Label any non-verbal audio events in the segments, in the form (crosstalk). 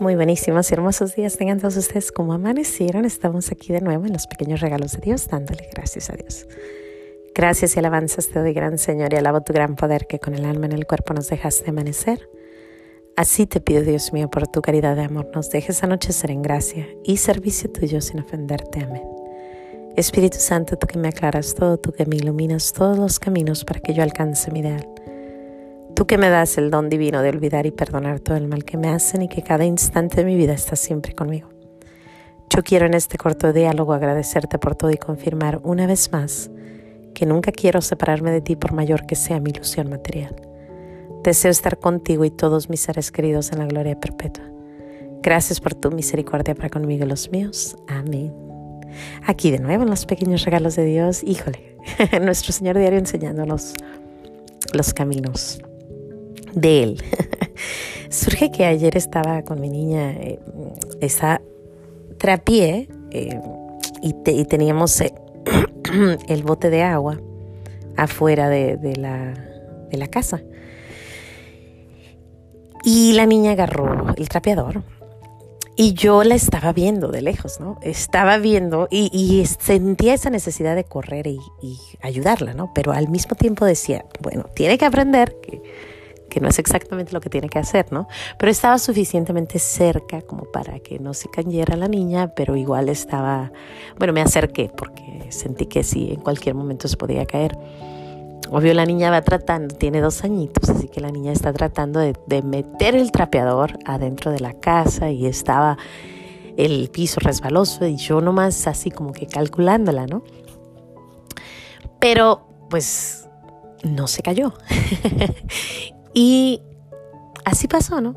Muy buenísimos y hermosos días tengan todos ustedes como amanecieron. Estamos aquí de nuevo en los pequeños regalos de Dios, dándole gracias a Dios. Gracias y alabanzas te doy, gran Señor, y alabo tu gran poder que con el alma en el cuerpo nos dejaste amanecer. Así te pido, Dios mío, por tu caridad de amor, nos dejes anochecer en gracia y servicio tuyo sin ofenderte. Amén. Espíritu Santo, tú que me aclaras todo, tú que me iluminas todos los caminos para que yo alcance mi ideal. Tú que me das el don divino de olvidar y perdonar todo el mal que me hacen y que cada instante de mi vida estás siempre conmigo. Yo quiero en este corto diálogo agradecerte por todo y confirmar una vez más que nunca quiero separarme de ti por mayor que sea mi ilusión material. Deseo estar contigo y todos mis seres queridos en la gloria perpetua. Gracias por tu misericordia para conmigo y los míos. Amén. Aquí de nuevo en los pequeños regalos de Dios, híjole, (laughs) nuestro Señor diario enseñándonos los caminos de él. (laughs) Surge que ayer estaba con mi niña, eh, esa trapié eh, y, teníamos eh, (clears throat) el bote de agua afuera de, la, de la casa. Y la niña agarró el trapeador y yo la estaba viendo de lejos, ¿no? Estaba viendo y, sentía esa necesidad de correr y, y, ayudarla, ¿no? Pero al mismo tiempo decía, bueno, tiene que aprender que que no es exactamente lo que tiene que hacer, ¿no? Pero estaba suficientemente cerca como para que no se cayera la niña, pero igual estaba, bueno, me acerqué porque sentí que sí, en cualquier momento se podía caer. Obvio, la niña va tratando, tiene dos añitos, así que la niña está tratando de, de meter el trapeador adentro de la casa y estaba el piso resbaloso y yo nomás así como que calculándola, ¿no? Pero pues no se cayó. (laughs) Y así pasó, ¿no?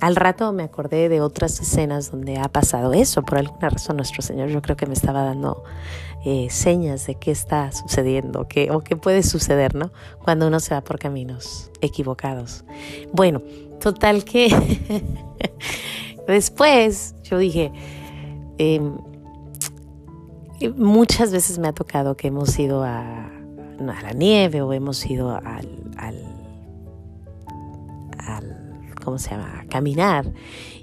Al rato me acordé de otras escenas donde ha pasado eso. Por alguna razón nuestro Señor yo creo que me estaba dando eh, señas de qué está sucediendo qué, o qué puede suceder, ¿no? Cuando uno se va por caminos equivocados. Bueno, total que (laughs) después yo dije, em, muchas veces me ha tocado que hemos ido a, la nieve o hemos ido al ¿cómo se llama?, caminar.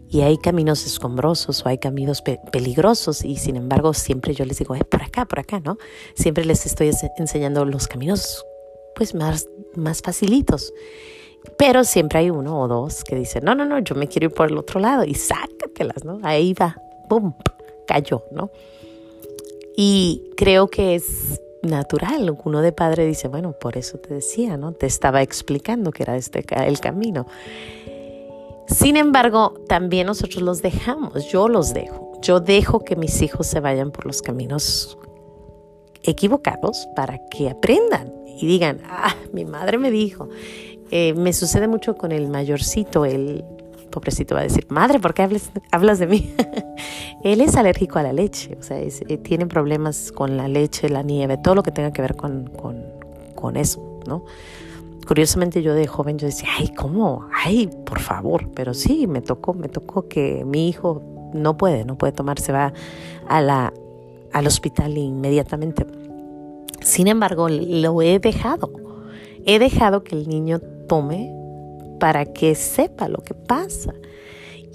Y hay caminos escombrosos o hay caminos peligrosos y sin embargo siempre yo les digo, es por acá, por acá, ¿no? Siempre les estoy enseñando los caminos pues más, más facilitos. Pero siempre hay uno o dos que dicen, no, no, no, yo me quiero ir por el otro lado y sácatelas, ¿no? Ahí va, ¡pum! Cayó, ¿no? Y creo que es natural. Uno de padre dice, bueno, por eso te decía, ¿no? Te estaba explicando que era este el camino. Sin embargo, también nosotros los dejamos, yo los dejo. Yo dejo que mis hijos se vayan por los caminos equivocados para que aprendan y digan, ah, mi madre me dijo. Eh, me sucede mucho con el mayorcito, el pobrecito va a decir, madre, ¿por qué hablas, de mí? (laughs) Él es alérgico a la leche, o sea, eh, tiene problemas con la leche, la nieve, todo lo que tenga que ver con, con, con eso, ¿no? Curiosamente yo de joven yo decía, ay, ¿cómo? Ay, por favor, pero sí, me tocó, me tocó que mi hijo no puede, no puede tomar, se va al hospital inmediatamente. Sin embargo, lo he dejado. He dejado que el niño tome para que sepa lo que pasa.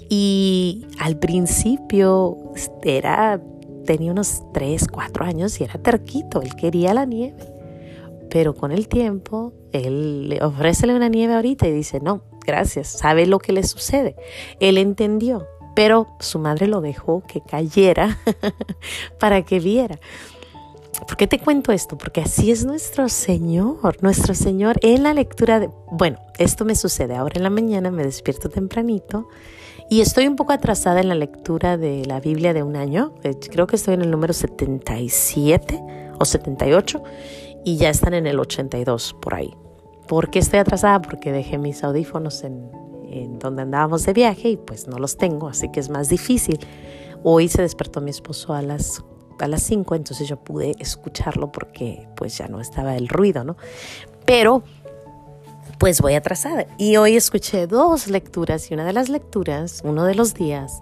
Y al principio era, tenía unos 3, 4 años y era terquito, él quería la nieve. Pero con el tiempo, él le ofrece una nieve ahorita y dice, no, gracias, sabe lo que le sucede. Él entendió, pero su madre lo dejó que cayera (laughs) para que viera. ¿Por qué te cuento esto? Porque así es nuestro Señor, nuestro Señor en la lectura de... Bueno, esto me sucede ahora en la mañana, me despierto tempranito y estoy un poco atrasada en la lectura de la Biblia de un año. Eh, creo que estoy en el número 77 o 78 y ya están en el 82 por ahí. ¿Por qué estoy atrasada? Porque dejé mis audífonos en, donde andábamos de viaje y pues no los tengo, así que es más difícil. Hoy se despertó mi esposo a las a las 5, entonces yo pude escucharlo porque pues ya no estaba el ruido, ¿no? Pero pues voy atrasada. Y hoy escuché dos lecturas y una de las lecturas, uno de los días,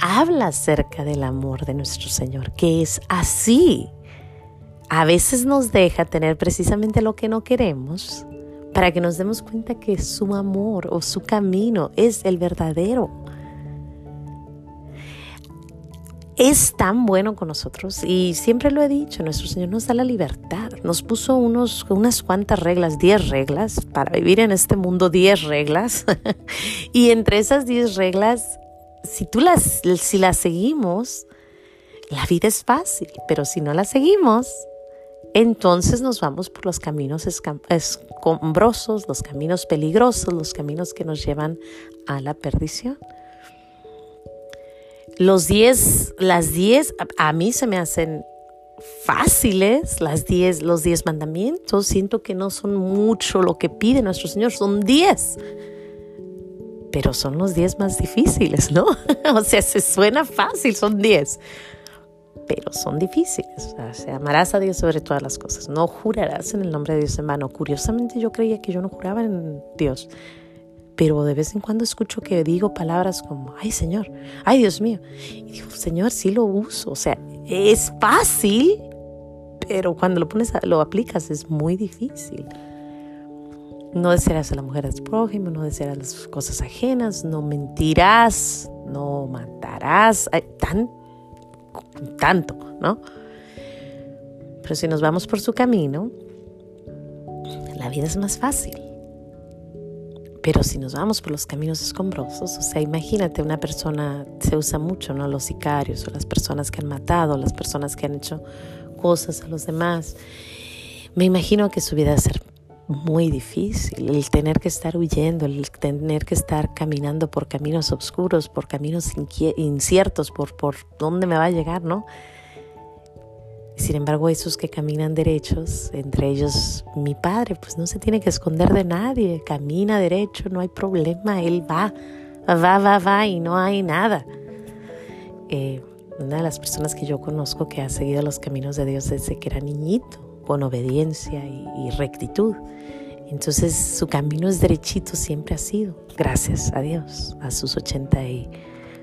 habla acerca del amor de nuestro Señor, que es así. A veces nos deja tener precisamente lo que no queremos para que nos demos cuenta que su amor o su camino es el verdadero. Es tan bueno con nosotros y siempre lo he dicho, nuestro Señor nos da la libertad, nos puso unos, unas cuantas reglas, 10 reglas, para vivir en este mundo 10 reglas. (laughs) Y entre esas 10 reglas, si tú las, si las seguimos, la vida es fácil, pero si no la seguimos, entonces nos vamos por los caminos escombrosos, los caminos peligrosos, los caminos que nos llevan a la perdición. Los 10, las 10, a, mí se me hacen fáciles, las 10, los 10 mandamientos. Siento que no son mucho lo que pide nuestro Señor, son 10. Pero son los 10 más difíciles, ¿no? (laughs) o sea, se suena fácil, son 10 pero son difíciles. O sea, amarás a Dios sobre todas las cosas. No jurarás en el nombre de Dios en vano. Curiosamente yo creía que yo no juraba en Dios pero de vez en cuando escucho que digo palabras como, ay Señor, ay Dios mío. Y digo, Señor, sí lo uso. O sea, es fácil, pero cuando lo pones, lo aplicas es muy difícil. No desearás a la mujer tu prójimo, no desearás las cosas ajenas, no mentirás, no matarás, tan, tanto, ¿no? Pero si nos vamos por su camino, la vida es más fácil. Pero si nos vamos por los caminos escombrosos, o sea, imagínate una persona, se usa mucho, ¿no? Los sicarios o las personas que han matado, las personas que han hecho cosas a los demás. Me imagino que su vida va a muy difícil, el tener que estar huyendo, el tener que estar caminando por caminos oscuros, por caminos inciertos, por, por dónde me va a llegar, ¿no? Sin embargo, esos que caminan derechos, entre ellos mi padre, pues no se tiene que esconder de nadie, camina derecho, no hay problema, él va, va, va, va y no hay nada. Eh, una de las personas que yo conozco que ha seguido los caminos de Dios desde que era niñito, con obediencia y, rectitud. Entonces su camino es derechito, siempre ha sido, gracias a Dios. A sus ochenta y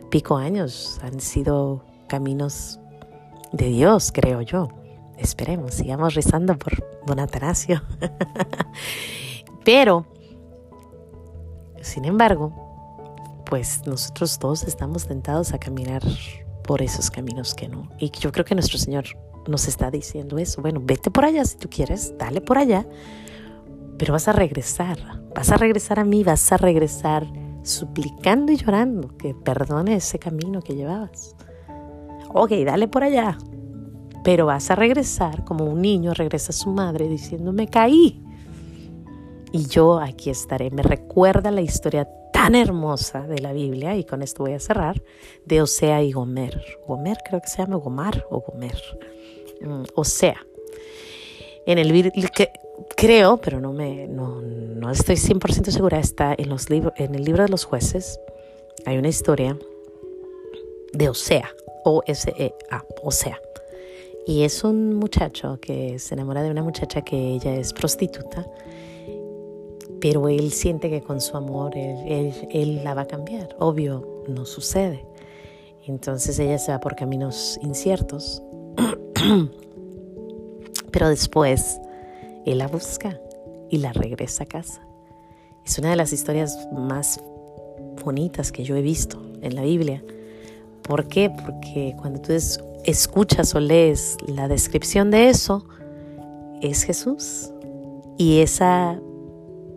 pico años han sido caminos de Dios, creo yo. Esperemos, sigamos rezando por don Atanasio. (laughs) Pero, sin embargo, pues nosotros todos estamos tentados a caminar por esos caminos que no. Y yo creo que nuestro Señor nos está diciendo eso. Bueno, vete por allá si tú quieres, dale por allá, pero vas a regresar, vas a regresar a mí, vas a regresar suplicando y llorando que perdone ese camino que llevabas ok, dale por allá. Pero vas a regresar como un niño regresa a su madre diciendo, me caí. Y yo aquí estaré. Me recuerda la historia tan hermosa de la Biblia, y con esto voy a cerrar, de Osea y Gomer. Gomer creo que se llama Gomar o Gomer. Mm, Osea. En el que creo, pero no, me, no, no estoy 100% segura, está en, los en el libro de los jueces. Hay una historia de Osea, o-S-E-A, o sea. Y es un muchacho que se enamora de una muchacha que ella es prostituta, pero él siente que con su amor él, él, la va a cambiar. Obvio, no sucede. Entonces ella se va por caminos inciertos, (clears throat) pero después él la busca y la regresa a casa. Es una de las historias más bonitas que yo he visto en la Biblia ¿Por qué? Porque cuando tú escuchas o lees la descripción de eso, es Jesús. Y esa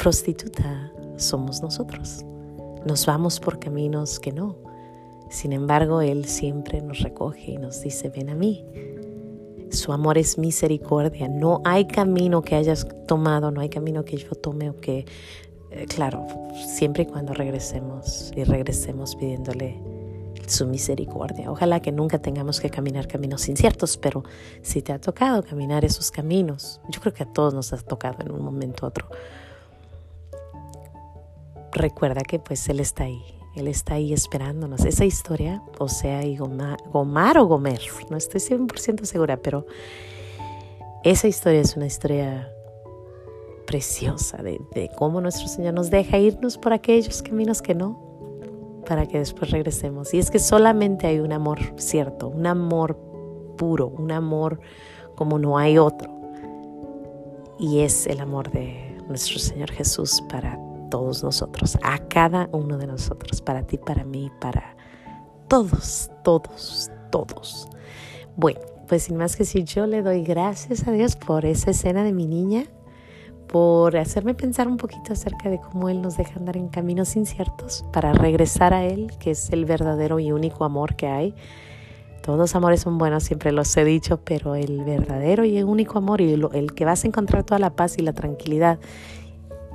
prostituta somos nosotros. Nos vamos por caminos que no. Sin embargo, Él siempre nos recoge y nos dice, ven a mí. Su amor es misericordia. No hay camino que hayas tomado, no hay camino que yo tome o que, eh, claro, siempre y cuando regresemos y regresemos pidiéndole su misericordia. Ojalá que nunca tengamos que caminar caminos inciertos, pero si te ha tocado caminar esos caminos, yo creo que a todos nos ha tocado en un momento u otro. Recuerda que pues Él está ahí, Él está ahí esperándonos. Esa historia, o sea, y Gomar, o Gomer, no estoy 100% segura, pero esa historia es una historia preciosa de, de cómo nuestro Señor nos deja irnos por aquellos caminos que no, para que después regresemos. Y es que solamente hay un amor cierto, un amor puro, un amor como no hay otro. Y es el amor de nuestro Señor Jesús para todos nosotros, a cada uno de nosotros, para ti, para mí, para todos, todos, todos. Bueno, pues sin más que decir, yo le doy gracias a Dios por esa escena de mi niña, por hacerme pensar un poquito acerca de cómo Él nos deja andar en caminos inciertos para regresar a Él, que es el verdadero y único amor que hay. Todos los amores son buenos, siempre los he dicho, pero el verdadero y el único amor y el que vas a encontrar toda la paz y la tranquilidad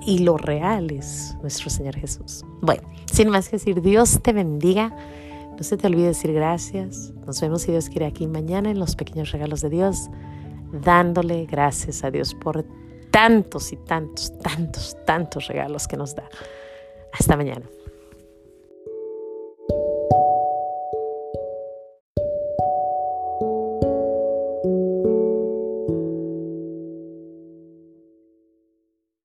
y lo real es nuestro Señor Jesús. Bueno, sin más que decir, Dios te bendiga. No se te olvide decir gracias. Nos vemos si Dios quiere aquí mañana en los pequeños regalos de Dios, dándole gracias a Dios por tantos y tantos, tantos, tantos regalos que nos da. Hasta mañana.